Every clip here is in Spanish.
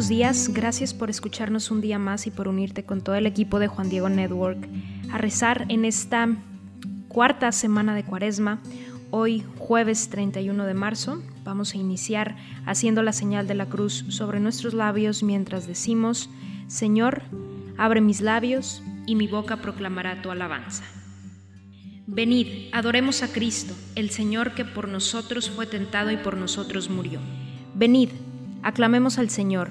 Buenos días. Gracias por escucharnos un día más y por unirte con todo el equipo de Juan Diego Network a rezar en esta cuarta semana de Cuaresma. Hoy, jueves 31 de marzo, vamos a iniciar haciendo la señal de la cruz sobre nuestros labios mientras decimos, Señor, abre mis labios y mi boca proclamará tu alabanza. Venid, adoremos a Cristo, el Señor que por nosotros fue tentado y por nosotros murió. Venid, Aclamemos al Señor,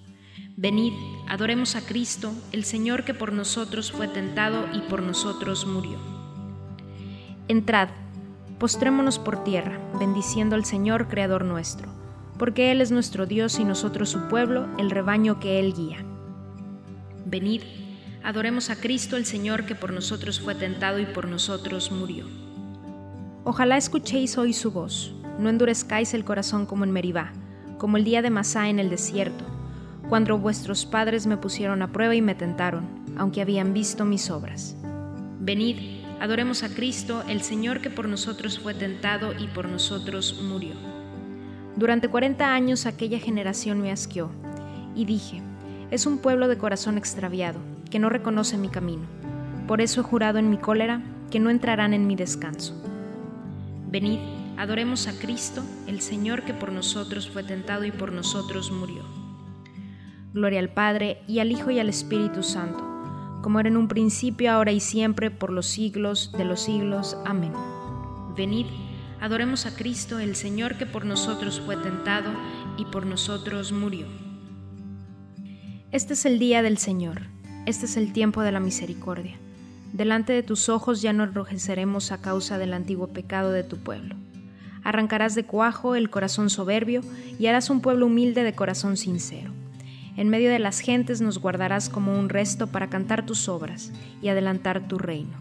Venid, adoremos a Cristo, el Señor que por nosotros fue tentado y por nosotros murió. Entrad, postrémonos por tierra, bendiciendo al Señor, Creador nuestro, porque Él es nuestro Dios y nosotros su pueblo, el rebaño que Él guía. Venid, adoremos a Cristo, el Señor que por nosotros fue tentado y por nosotros murió. Ojalá escuchéis hoy su voz, no endurezcáis el corazón como en Meribá, como el día de Masá en el desierto cuando vuestros padres me pusieron a prueba y me tentaron, aunque habían visto mis obras. Venid, adoremos a Cristo, el Señor que por nosotros fue tentado y por nosotros murió. Durante cuarenta años aquella generación me asqueó, y dije, es un pueblo de corazón extraviado, que no reconoce mi camino. Por eso he jurado en mi cólera que no entrarán en mi descanso. Venid, adoremos a Cristo, el Señor que por nosotros fue tentado y por nosotros murió. Gloria al Padre, y al Hijo, y al Espíritu Santo, como era en un principio, ahora y siempre, por los siglos de los siglos. Amén. Venid, adoremos a Cristo, el Señor que por nosotros fue tentado y por nosotros murió. Este es el día del Señor, este es el tiempo de la misericordia. Delante de tus ojos ya no enrojeceremos a causa del antiguo pecado de tu pueblo. Arrancarás de cuajo el corazón soberbio y harás un pueblo humilde de corazón sincero. En medio de las gentes nos guardarás como un resto para cantar tus obras y adelantar tu reino.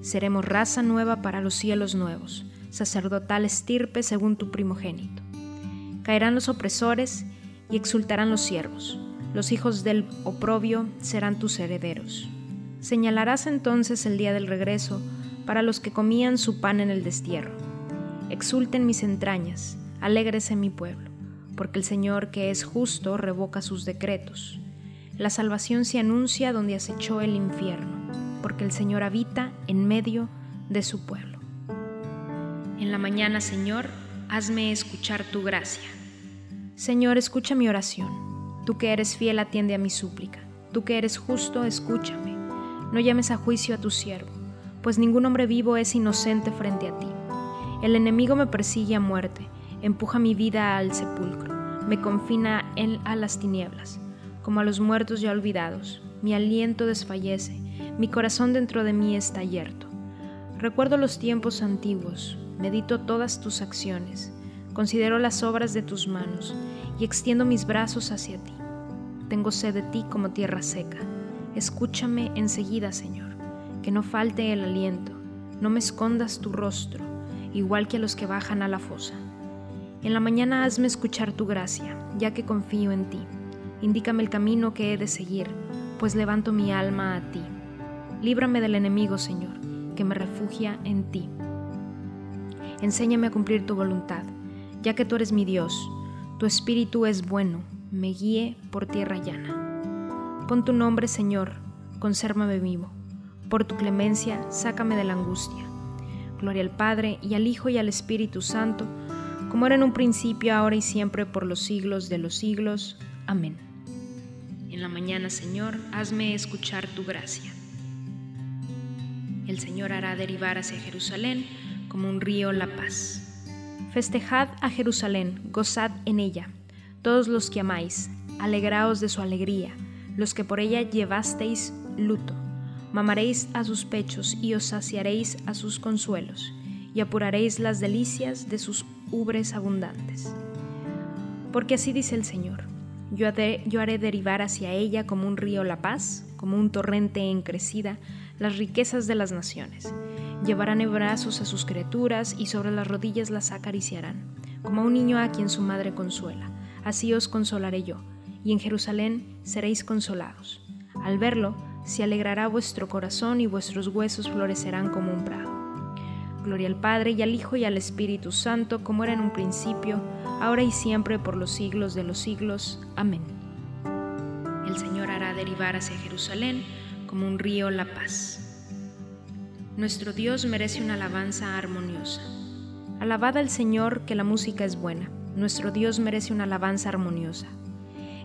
Seremos raza nueva para los cielos nuevos, sacerdotal estirpe según tu primogénito. Caerán los opresores y exultarán los siervos. Los hijos del oprobio serán tus herederos. Señalarás entonces el día del regreso para los que comían su pan en el destierro. Exulten mis entrañas, alégrese mi pueblo porque el Señor que es justo revoca sus decretos. La salvación se anuncia donde acechó el infierno, porque el Señor habita en medio de su pueblo. En la mañana, Señor, hazme escuchar tu gracia. Señor, escucha mi oración. Tú que eres fiel, atiende a mi súplica. Tú que eres justo, escúchame. No llames a juicio a tu siervo, pues ningún hombre vivo es inocente frente a ti. El enemigo me persigue a muerte empuja mi vida al sepulcro, me confina en, a las tinieblas, como a los muertos ya olvidados. Mi aliento desfallece, mi corazón dentro de mí está yerto. Recuerdo los tiempos antiguos, medito todas tus acciones, considero las obras de tus manos y extiendo mis brazos hacia ti. Tengo sed de ti como tierra seca. Escúchame enseguida, Señor, que no falte el aliento, no me escondas tu rostro, igual que a los que bajan a la fosa. En la mañana hazme escuchar tu gracia, ya que confío en ti. Indícame el camino que he de seguir, pues levanto mi alma a ti. Líbrame del enemigo, Señor que me refugia en ti. Enséñame a cumplir tu voluntad, ya que tú eres mi Dios, tu espíritu es bueno, me guíe por tierra llana. Pon tu nombre, Señor, consérvame vivo. Por tu clemencia, sácame de la angustia. Gloria al Padre, y al Hijo, y al Espíritu Santo, como era en un principio, ahora y siempre, por los siglos de los siglos. Amén. En la mañana, Señor, hazme escuchar tu gracia. El Señor hará derivar hacia Jerusalén como un río la paz. Festejad a Jerusalén, gozad en ella, todos los que amáis, alegraos de su alegría, los que por ella llevasteis luto. Mamaréis a sus pechos y os saciaréis a sus consuelos, y apuraréis las delicias de sus ubres abundantes. Porque así dice el Señor, yo haré, derivar hacia ella como un río la paz, como un torrente en crecida, las riquezas de las naciones. Llevarán en brazos a sus criaturas y sobre las rodillas las acariciarán, como a un niño a quien su madre consuela. Así os consolaré yo, y en Jerusalén seréis consolados. Al verlo, se alegrará vuestro corazón y vuestros huesos florecerán como un prado. Gloria al Padre y al Hijo y al Espíritu Santo, como era en un principio, ahora y siempre, por los siglos de los siglos. Amén. El Señor hará derivar hacia Jerusalén como un río la paz. Nuestro Dios merece una alabanza armoniosa. Alabad al Señor que la música es buena. Nuestro Dios merece una alabanza armoniosa.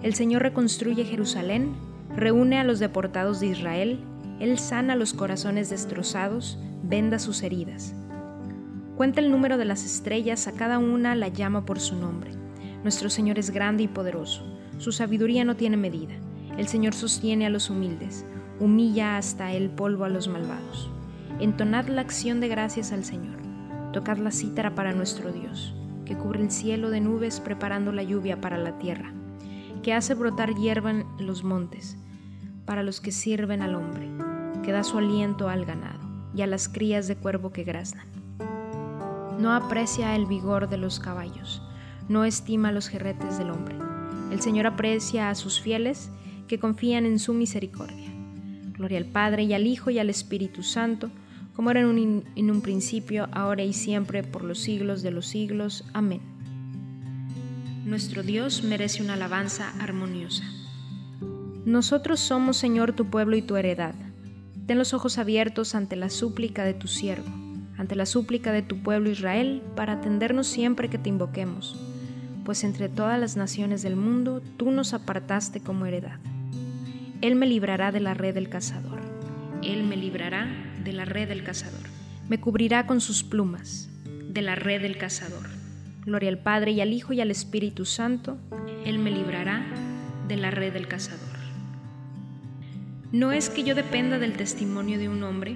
El Señor reconstruye Jerusalén, reúne a los deportados de Israel, Él sana los corazones destrozados, venda sus heridas. Cuenta el número de las estrellas, a cada una la llama por su nombre. Nuestro Señor es grande y poderoso, su sabiduría no tiene medida. El Señor sostiene a los humildes, humilla hasta el polvo a los malvados. Entonad la acción de gracias al Señor. Tocad la cítara para nuestro Dios, que cubre el cielo de nubes preparando la lluvia para la tierra, que hace brotar hierba en los montes, para los que sirven al hombre, que da su aliento al ganado y a las crías de cuervo que graznan. No aprecia el vigor de los caballos, no estima los jerretes del hombre. El Señor aprecia a sus fieles que confían en su misericordia. Gloria al Padre y al Hijo y al Espíritu Santo, como era en un, en un principio, ahora y siempre, por los siglos de los siglos. Amén. Nuestro Dios merece una alabanza armoniosa. Nosotros somos, Señor, tu pueblo y tu heredad. Ten los ojos abiertos ante la súplica de tu siervo, ante la súplica de tu pueblo Israel, para atendernos siempre que te invoquemos, pues entre todas las naciones del mundo tú nos apartaste como heredad. Él me librará de la red del cazador. Él me librará de la red del cazador. Me cubrirá con sus plumas, de la red del cazador. Gloria al Padre y al Hijo y al Espíritu Santo. Él me librará de la red del cazador. No es que yo dependa del testimonio de un hombre,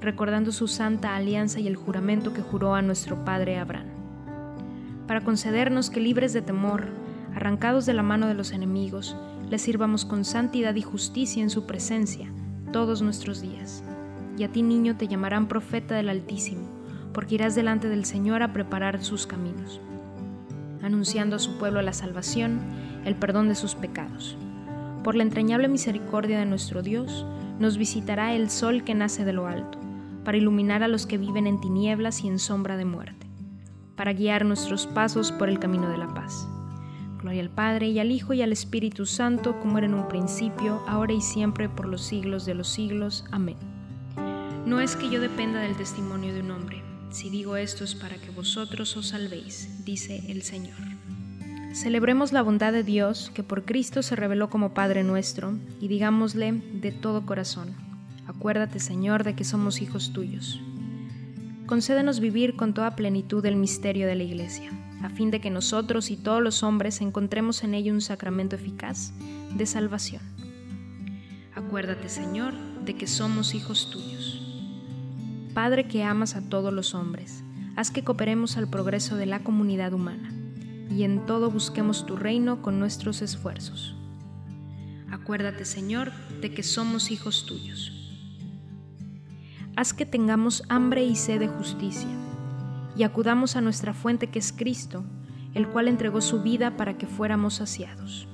recordando su santa alianza y el juramento que juró a nuestro padre Abraham, para concedernos que libres de temor, arrancados de la mano de los enemigos, le sirvamos con santidad y justicia en su presencia todos nuestros días. Y a ti, niño, te llamarán profeta del Altísimo, porque irás delante del Señor a preparar sus caminos, anunciando a su pueblo la salvación, el perdón de sus pecados. Por la entrañable misericordia de nuestro Dios, nos visitará el sol que nace de lo alto, para iluminar a los que viven en tinieblas y en sombra de muerte, para guiar nuestros pasos por el camino de la paz. Gloria al Padre y al Hijo y al Espíritu Santo, como era en un principio, ahora y siempre, por los siglos de los siglos. Amén. No es que yo dependa del testimonio de un hombre. Si digo esto es para que vosotros os salvéis, dice el Señor. Celebremos la bondad de Dios que por Cristo se reveló como Padre nuestro y digámosle de todo corazón, acuérdate Señor de que somos hijos tuyos. Concédenos vivir con toda plenitud el misterio de la Iglesia, a fin de que nosotros y todos los hombres encontremos en ello un sacramento eficaz de salvación. Acuérdate Señor de que somos hijos tuyos. Padre que amas a todos los hombres, haz que cooperemos al progreso de la comunidad humana y en todo busquemos tu reino con nuestros esfuerzos. Acuérdate, Señor, de que somos hijos tuyos. Haz que tengamos hambre y sed de justicia, y acudamos a nuestra fuente que es Cristo, el cual entregó su vida para que fuéramos saciados.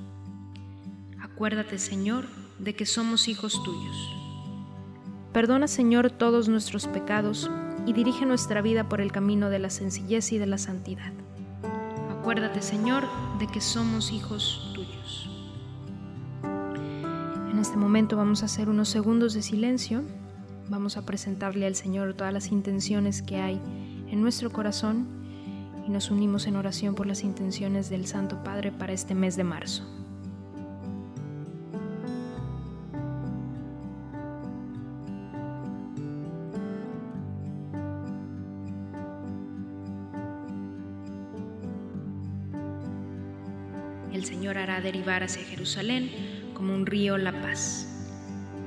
Acuérdate, Señor, de que somos hijos tuyos. Perdona, Señor, todos nuestros pecados y dirige nuestra vida por el camino de la sencillez y de la santidad. Acuérdate, Señor, de que somos hijos tuyos. En este momento vamos a hacer unos segundos de silencio. Vamos a presentarle al Señor todas las intenciones que hay en nuestro corazón y nos unimos en oración por las intenciones del Santo Padre para este mes de marzo. el Señor hará derivar hacia Jerusalén como un río la paz.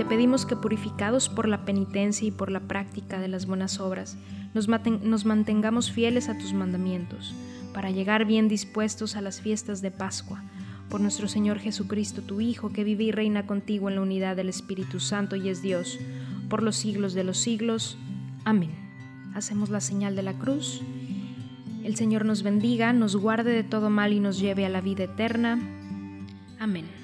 te pedimos que purificados por la penitencia y por la práctica de las buenas obras, nos, nos, mantengamos fieles a tus mandamientos, para llegar bien dispuestos a las fiestas de Pascua, por nuestro Señor Jesucristo, tu Hijo, que vive y reina contigo en la unidad del Espíritu Santo y es Dios, por los siglos de los siglos. Amén. Hacemos la señal de la cruz. El Señor nos bendiga, nos guarde de todo mal y nos lleve a la vida eterna. Amén.